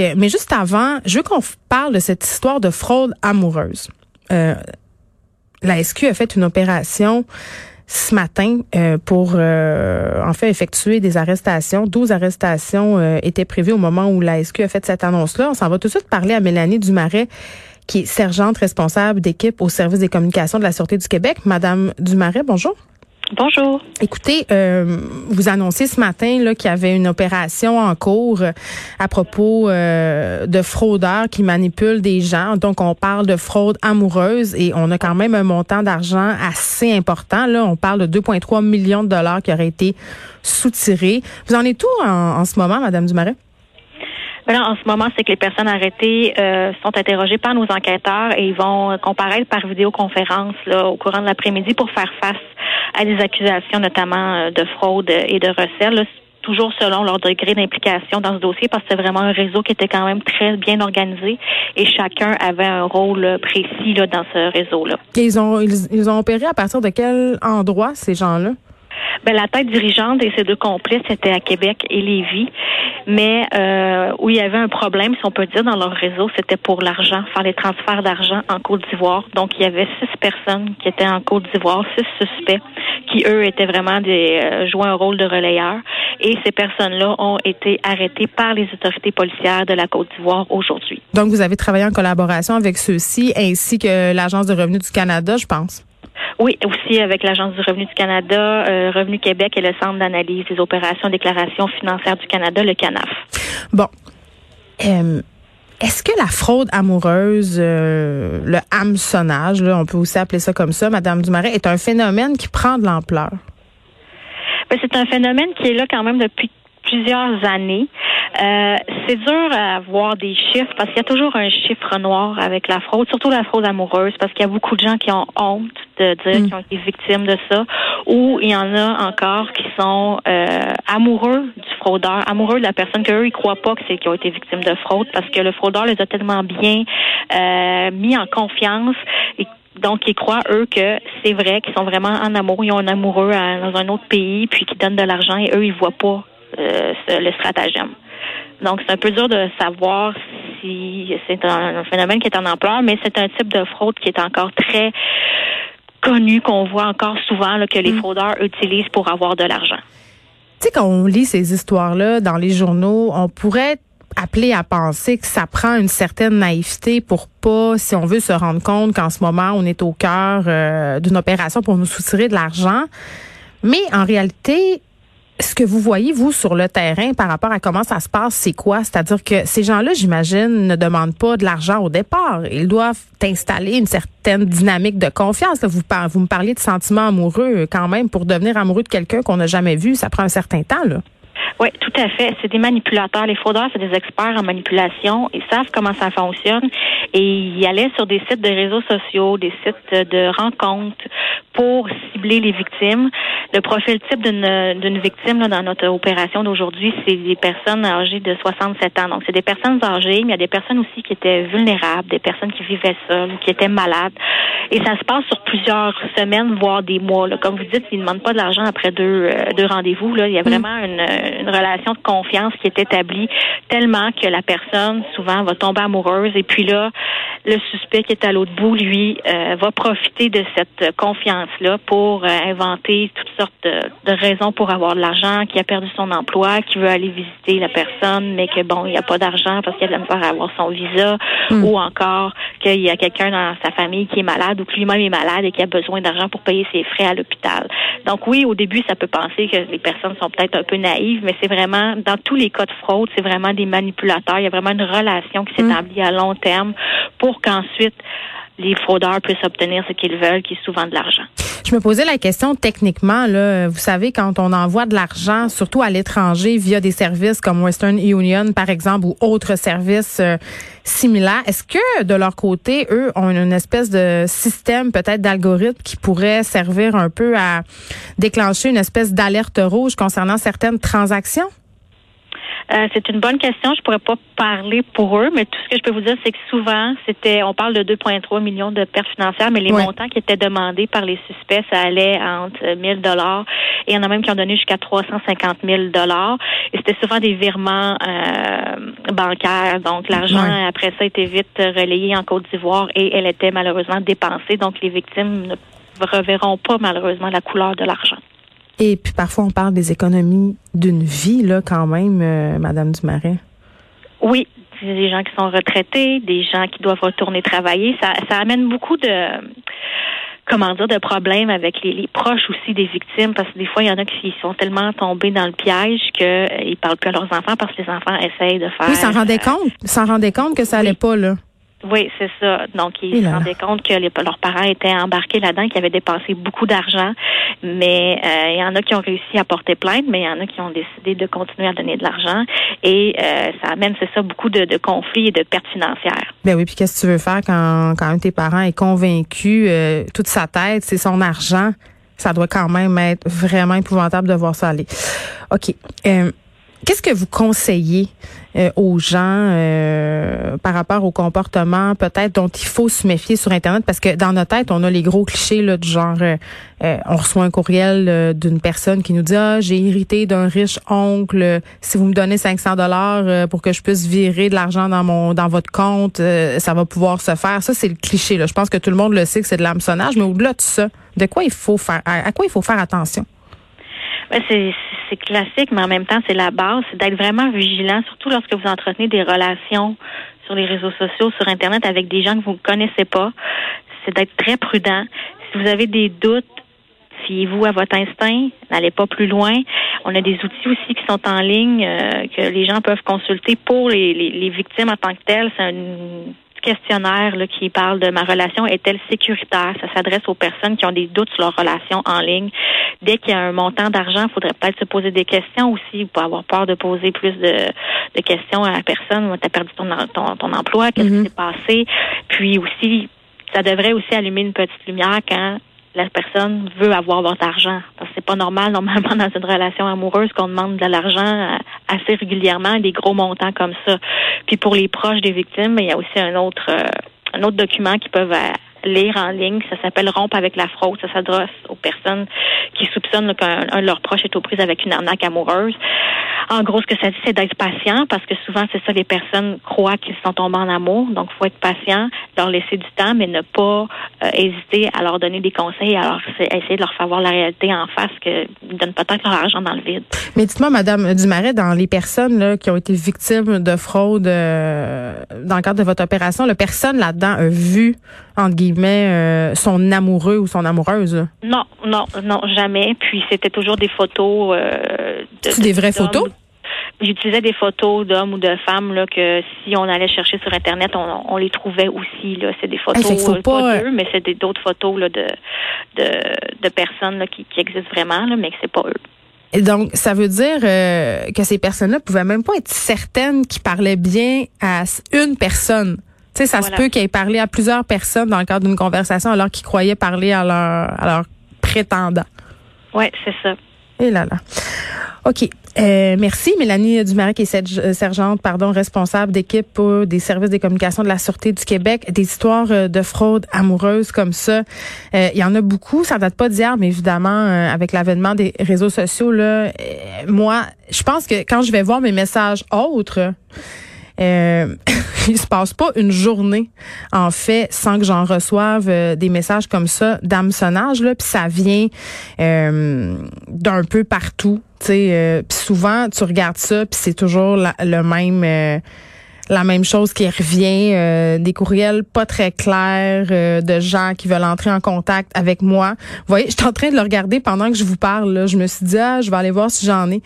Euh, mais juste avant, je veux qu'on parle de cette histoire de fraude amoureuse. Euh, la SQ a fait une opération ce matin euh, pour euh, effectuer des arrestations. 12 arrestations étaient prévues au moment où la SQ a fait cette annonce-là. On s'en va tout de suite parler à Mélanie Dumaret, qui est sergente responsable d'équipe au service des communications de la Sûreté du Québec. Madame Dumaret, bonjour. Bonjour. Écoutez, euh, vous annoncez ce matin qu'il y avait une opération en cours euh, à propos euh, de fraudeurs qui manipulent des gens. Donc on parle de fraude amoureuse et on a quand même un montant d'argent assez important. Là, on parle de 2,3 millions de dollars qui auraient été soutirés. Vous en êtes où en, en ce moment, Madame Dumaret? En ce moment, c'est que les personnes arrêtées euh, sont interrogées par nos enquêteurs et ils vont comparaître par vidéoconférence là, au courant de l'après-midi pour faire face à des accusations, notamment euh, de fraude et de recel. Là, toujours selon leur degré d'implication dans ce dossier, parce que c'est vraiment un réseau qui était quand même très bien organisé et chacun avait un rôle précis là, dans ce réseau-là. Ils ont, ils, ils ont opéré à partir de quel endroit, ces gens-là? Ben, la tête dirigeante et ses deux complices étaient à Québec et Lévis, mais euh, où il y avait un problème, si on peut dire, dans leur réseau, c'était pour l'argent, faire les transferts d'argent en Côte d'Ivoire. Donc, il y avait six personnes qui étaient en Côte d'Ivoire, six suspects, qui eux étaient vraiment des euh, jouaient un rôle de relayeur. Et ces personnes-là ont été arrêtées par les autorités policières de la Côte d'Ivoire aujourd'hui. Donc, vous avez travaillé en collaboration avec ceux-ci, ainsi que l'Agence de revenus du Canada, je pense. Oui, aussi avec l'Agence du revenu du Canada, euh, Revenu Québec et le Centre d'analyse des opérations et déclarations financières du Canada, le CANAF. Bon. Euh, est-ce que la fraude amoureuse, euh, le hameçonnage, là, on peut aussi appeler ça comme ça, Madame Dumaret, est un phénomène qui prend de l'ampleur? Ben, c'est un phénomène qui est là quand même depuis plusieurs années. Euh, c'est dur à voir des chiffres parce qu'il y a toujours un chiffre noir avec la fraude, surtout la fraude amoureuse, parce qu'il y a beaucoup de gens qui ont honte de dire Mm. qu'ils ont été victimes de ça, ou il y en a encore qui sont euh, amoureux du fraudeur, amoureux de la personne qu'eux ils croient pas que c'est qu'ils ont été victimes de fraude, parce que le fraudeur les a tellement bien euh, mis en confiance et donc, ils croient, eux, que c'est vrai, qu'ils sont vraiment en amour, ils ont un amoureux à- dans un autre pays, puis qu'ils donnent de l'argent, et eux, ils voient pas euh, le stratagème. Donc, c'est un peu dur de savoir si c'est un, un phénomène qui est en ampleur, mais c'est un type de fraude qui est encore très connu, qu'on voit encore souvent, là, que les Mm. fraudeurs utilisent pour avoir de l'argent. Tu sais, quand on lit ces histoires-là dans les journaux, on pourrait appeler à penser que ça prend une certaine naïveté pour pas, si on veut se rendre compte qu'en ce moment, on est au cœur euh, d'une opération pour nous soutirer de l'argent. Mais en réalité, ce que vous voyez, vous, sur le terrain par rapport à comment ça se passe, c'est quoi? C'est-à-dire que ces gens-là, j'imagine, ne demandent pas de l'argent au départ. Ils doivent installer une certaine dynamique de confiance. Vous, me parliez de sentiments amoureux quand même. Pour devenir amoureux de quelqu'un qu'on n'a jamais vu, ça prend un certain temps. Là. Oui, tout à fait. C'est des manipulateurs. Les fraudeurs, c'est des experts en manipulation. Ils savent comment ça fonctionne. Et ils allaient sur des sites de réseaux sociaux, des sites de rencontres pour cibler les victimes. Le profil type d'une victime là, dans notre opération d'aujourd'hui, c'est des personnes âgées de 67 ans. Donc, c'est des personnes âgées, mais il y a des personnes aussi qui étaient vulnérables, des personnes qui vivaient seules, qui étaient malades. Et ça se passe sur plusieurs semaines, voire des mois. Là. Comme vous dites, ils ne demandent pas de l'argent après deux, euh, deux rendez-vous. Là. Il y a vraiment une, une relation de confiance qui est établie tellement que la personne, souvent, va tomber amoureuse. Et puis là, le suspect qui est à l'autre bout, lui, euh, va profiter de cette confiance-là pour euh, inventer toutes sortes de, de raisons pour avoir de l'argent, qui a perdu son emploi, qui veut aller visiter la personne, mais que bon, il n'y a pas d'argent parce qu'il y a de la misère à avoir son visa, Mm. ou encore qu'il y a quelqu'un dans sa famille qui est malade ou que lui-même est malade et qui a besoin d'argent pour payer ses frais à l'hôpital. Donc oui, au début, ça peut penser que les personnes sont peut-être un peu naïves, mais c'est vraiment, dans tous les cas de fraude, c'est vraiment des manipulateurs. Il y a vraiment une relation qui s'établit à long terme pour qu'ensuite les fraudeurs puissent obtenir ce qu'ils veulent, qui est souvent de l'argent. Je me posais la question techniquement, là, vous savez, quand on envoie de l'argent, surtout à l'étranger, via des services comme Western Union, par exemple, ou autres services euh, similaires, est-ce que de leur côté, eux ont une espèce de système peut-être d'algorithme qui pourrait servir un peu à déclencher une espèce d'alerte rouge concernant certaines transactions? Euh, c'est une bonne question. Je pourrais pas parler pour eux, mais tout ce que je peux vous dire, c'est que souvent, c'était, on parle de 2,3 millions de pertes financières, mais les montants qui étaient demandés par les suspects, ça allait entre 1000 dollars et il y en a même qui ont donné jusqu'à 350 000 dollars. Et c'était souvent des virements euh, bancaires. Donc, l'argent, après ça, était vite relayé en Côte d'Ivoire et elle était malheureusement dépensée. Donc, les victimes ne reverront pas malheureusement la couleur de l'argent. Et puis parfois, on parle des économies d'une vie, là, quand même, euh, Madame Dumaret. Oui, des gens qui sont retraités, des gens qui doivent retourner travailler. Ça, ça amène beaucoup de comment dire, de problèmes avec les, proches aussi des victimes, parce que des fois, il y en a qui sont tellement tombés dans le piège qu'ils euh, ne parlent plus à leurs enfants parce que les enfants essayent de faire. Oui, s'en rendaient euh, compte. S'en rendaient compte que ça allait pas, là. Oui, c'est ça. Donc, ils se rendaient compte que leurs parents étaient embarqués là-dedans, qu'ils avaient dépensé beaucoup d'argent. Mais euh, il y en a qui ont réussi à porter plainte, mais il y en a qui ont décidé de continuer à donner de l'argent. Et euh, ça amène, c'est ça, beaucoup de, conflits et de pertes financières. Ben oui, puis qu'est-ce que tu veux faire quand, quand un de tes parents est convaincu, euh, toute sa tête, c'est son argent? Ça doit quand même être vraiment épouvantable de voir ça aller. OK. Qu'est-ce que vous conseillez euh, aux gens euh, par rapport au comportement peut-être dont il faut se méfier sur Internet? Parce que dans notre tête, on a les gros clichés là, du genre, euh, on reçoit un courriel d'une personne qui nous dit, ah, j'ai hérité d'un riche oncle, si vous me donnez 500 dollars pour que je puisse virer de l'argent dans mon dans votre compte, ça va pouvoir se faire. Ça, c'est le cliché. Là. Je pense que tout le monde le sait que c'est de l'hameçonnage, mais au-delà de ça, de quoi il faut faire, à quoi il faut faire attention? C'est classique, mais en même temps, c'est la base, c'est d'être vraiment vigilant, surtout lorsque vous entretenez des relations sur les réseaux sociaux, sur Internet avec des gens que vous ne connaissez pas. C'est d'être très prudent. Si vous avez des doutes, fiez-vous à votre instinct, n'allez pas plus loin. On a des outils aussi qui sont en ligne euh, que les gens peuvent consulter pour les, les victimes en tant que telles. C'est un questionnaire là, qui parle de ma relation est-elle sécuritaire? Ça s'adresse aux personnes qui ont des doutes sur leur relation en ligne. Dès qu'il y a un montant d'argent, il faudrait peut-être se poser des questions aussi, pour avoir peur de poser plus de, de questions à la personne. Tu as perdu ton, ton, ton emploi, qu'est-ce qui mm-hmm. s'est passé? Puis aussi, ça devrait aussi allumer une petite lumière quand la personne veut avoir votre argent. Parce que c'est pas normal, normalement, dans une relation amoureuse, qu'on demande de l'argent euh, assez régulièrement, des gros montants comme ça. Puis pour les proches des victimes, il y a aussi un autre, euh, un autre document qu'ils peuvent euh, lire en ligne. Ça s'appelle Rompre avec la fraude. Ça s'adresse aux personnes qui soupçonnent qu'un de leurs proches est aux prises avec une arnaque amoureuse. En gros, ce que ça dit, c'est d'être patient parce que souvent, c'est ça, les personnes croient qu'ils sont tombés en amour. Donc, faut être patient, leur laisser du temps, mais ne pas euh, hésiter à leur donner des conseils, alors essayer de leur faire voir la réalité en face qu'ils donnent peut-être leur argent dans le vide. Mais dites-moi, Madame Dumaret, dans les personnes là, qui ont été victimes de fraude euh, dans le cadre de votre opération, la personne là-dedans a vu, entre guillemets, euh, son amoureux ou son amoureuse? Non, non, non, jamais. Puis c'était toujours des photos. de, des vraies photos? J'utilisais des photos d'hommes ou de femmes là, que si on allait chercher sur Internet, on, les trouvait aussi. Là. C'est des photos, euh, pas, d'eux, mais c'est d'autres photos là, de, de, de personnes là, qui, qui existent vraiment, là, mais que c'est pas eux. Et donc, ça veut dire euh, que ces personnes-là pouvaient même pas être certaines qu'ils parlaient bien à une personne. Tu sais, ça se peut qu'ils aient parlé à plusieurs personnes dans le cadre d'une conversation alors qu'ils croyaient parler à leur, à leur prétendant. Oui, c'est ça. Et là là. OK. Euh, merci, Mélanie Dumarec, qui est euh, sergente, pardon, responsable d'équipe pour des services des communications de la Sûreté du Québec. Des histoires euh, de fraude amoureuse comme ça, il y en a beaucoup. Ça date pas d'hier, mais évidemment, avec l'avènement des réseaux sociaux, là, moi, je pense que quand je vais voir mes messages autres, euh, il se passe pas une journée en fait sans que j'en reçoive euh, des messages comme ça d'hameçonnage là puis ça vient euh, d'un peu partout tu sais euh, souvent tu regardes ça puis c'est toujours le même la même chose qui revient, des courriels pas très clairs de gens qui veulent entrer en contact avec moi. Voyez, je suis en train de le regarder pendant que je vous parle. Là. Je me suis dit, ah, je vais aller voir si j'en ai.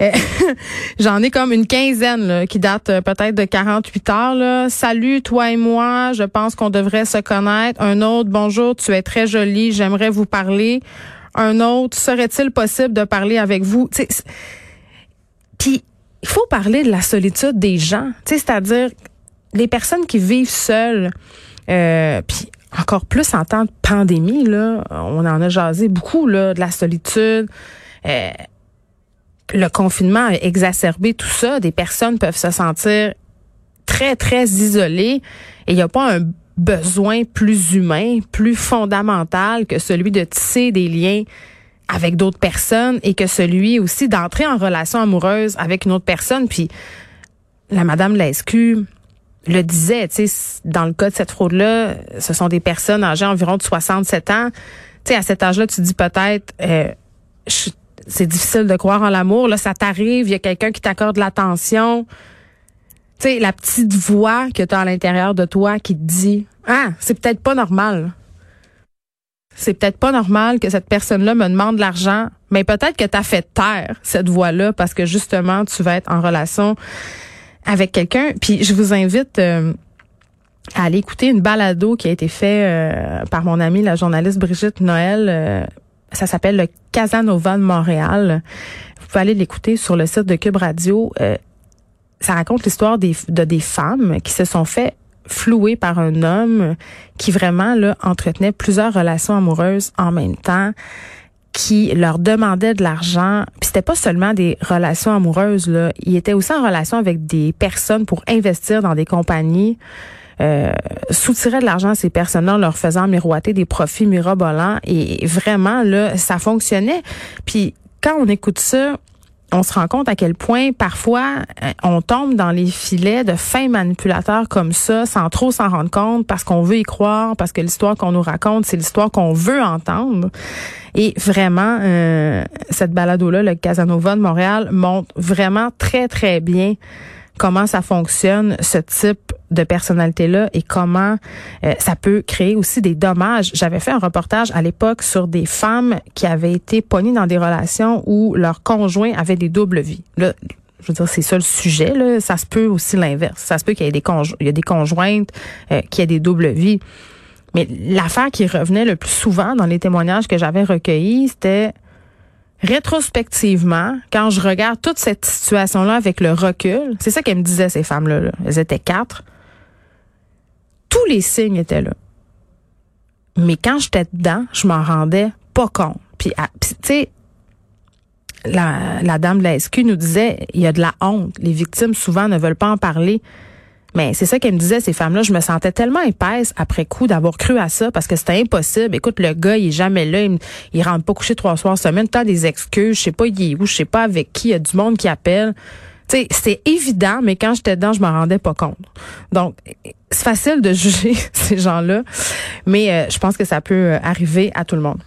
Euh, j'en ai comme une quinzaine là, qui datent euh, peut-être de 48 heures. Là. Salut, toi et moi, je pense qu'on devrait se connaître. Un autre, bonjour, tu es très jolie, j'aimerais vous parler. Un autre, serait-il possible de parler avec vous? Puis, il faut parler de la solitude des gens, c'est-à-dire les personnes qui vivent seules. Euh, puis encore plus en temps de pandémie, là, on en a jasé beaucoup là, de la solitude. Euh, le confinement a exacerbé tout ça. Des personnes peuvent se sentir très, très isolées et il n'y a pas un besoin plus humain, plus fondamental que celui de tisser des liens avec d'autres personnes et que celui aussi d'entrer en relation amoureuse avec une autre personne. Puis la Madame Lescu le disait, tu sais, dans le cas de cette fraude-là, ce sont des personnes âgées environ de 67 ans. Tu sais, à cet âge-là, tu dis peut-être, euh, c'est difficile de croire en l'amour. Là, ça t'arrive, il y a quelqu'un qui t'accorde l'attention. Tu sais, la petite voix que tu as à l'intérieur de toi qui te dit, ah, c'est peut-être pas normal. C'est peut-être pas normal que cette personne-là me demande de l'argent, mais peut-être que tu as fait taire cette voix-là parce que justement, tu vas être en relation avec quelqu'un. Puis je vous invite euh, à aller écouter une balado qui a été faite euh, par mon amie, la journaliste Brigitte Noël. Euh, ça s'appelle le Casanova de Montréal. Vous pouvez aller l'écouter sur le site de Cube Radio. ça raconte l'histoire de des femmes qui se sont fait flouer par un homme qui vraiment là entretenait plusieurs relations amoureuses en même temps qui leur demandait de l'argent. Puis c'était pas seulement des relations amoureuses là, il était aussi en relation avec des personnes pour investir dans des compagnies. Euh, soutirait de l'argent à ces personnes-là, leur faisant miroiter des profits mirobolants et vraiment là, ça fonctionnait. Puis quand on écoute ça, on se rend compte à quel point parfois euh, on tombe dans les filets de fins manipulateurs comme ça sans trop s'en rendre compte parce qu'on veut y croire, parce que l'histoire qu'on nous raconte, c'est l'histoire qu'on veut entendre. Et vraiment, euh, cette balado-là, le Casanova de Montréal, montre vraiment très, très bien comment ça fonctionne, ce type de personnalité-là et comment euh, ça peut créer aussi des dommages. J'avais fait un reportage à l'époque sur des femmes qui avaient été pognées dans des relations où leur conjoint avait des doubles vies. Là, je veux dire, c'est ça le sujet. Là. Ça se peut aussi l'inverse. Ça se peut qu'il y ait des, il y a des conjointes euh, qui aient des doubles vies. Mais l'affaire qui revenait le plus souvent dans les témoignages que j'avais recueillis, c'était rétrospectivement, quand je regarde toute cette situation-là avec le recul, c'est ça qu'elles me disaient, ces femmes-là. Elles étaient quatre. Tous les signes étaient là. Mais quand j'étais dedans, je m'en rendais pas compte. Puis, ah, tu sais, la, la dame de la SQ nous disait, il y a de la honte. Les victimes, souvent, ne veulent pas en parler. Mais c'est ça qu'elle me disait, ces femmes-là. Je me sentais tellement épaisse après coup d'avoir cru à ça parce que c'était impossible. Écoute, le gars, il est jamais là. Il, il rentre pas coucher trois soirs semaine. Tant des excuses. Je sais pas, il est où. Je sais pas avec qui. Il y a du monde qui appelle. Tu c'était évident, mais quand j'étais dedans, je m'en rendais pas compte. Donc, c'est facile de juger ces gens-là, mais euh, je pense que ça peut euh, arriver à tout le monde.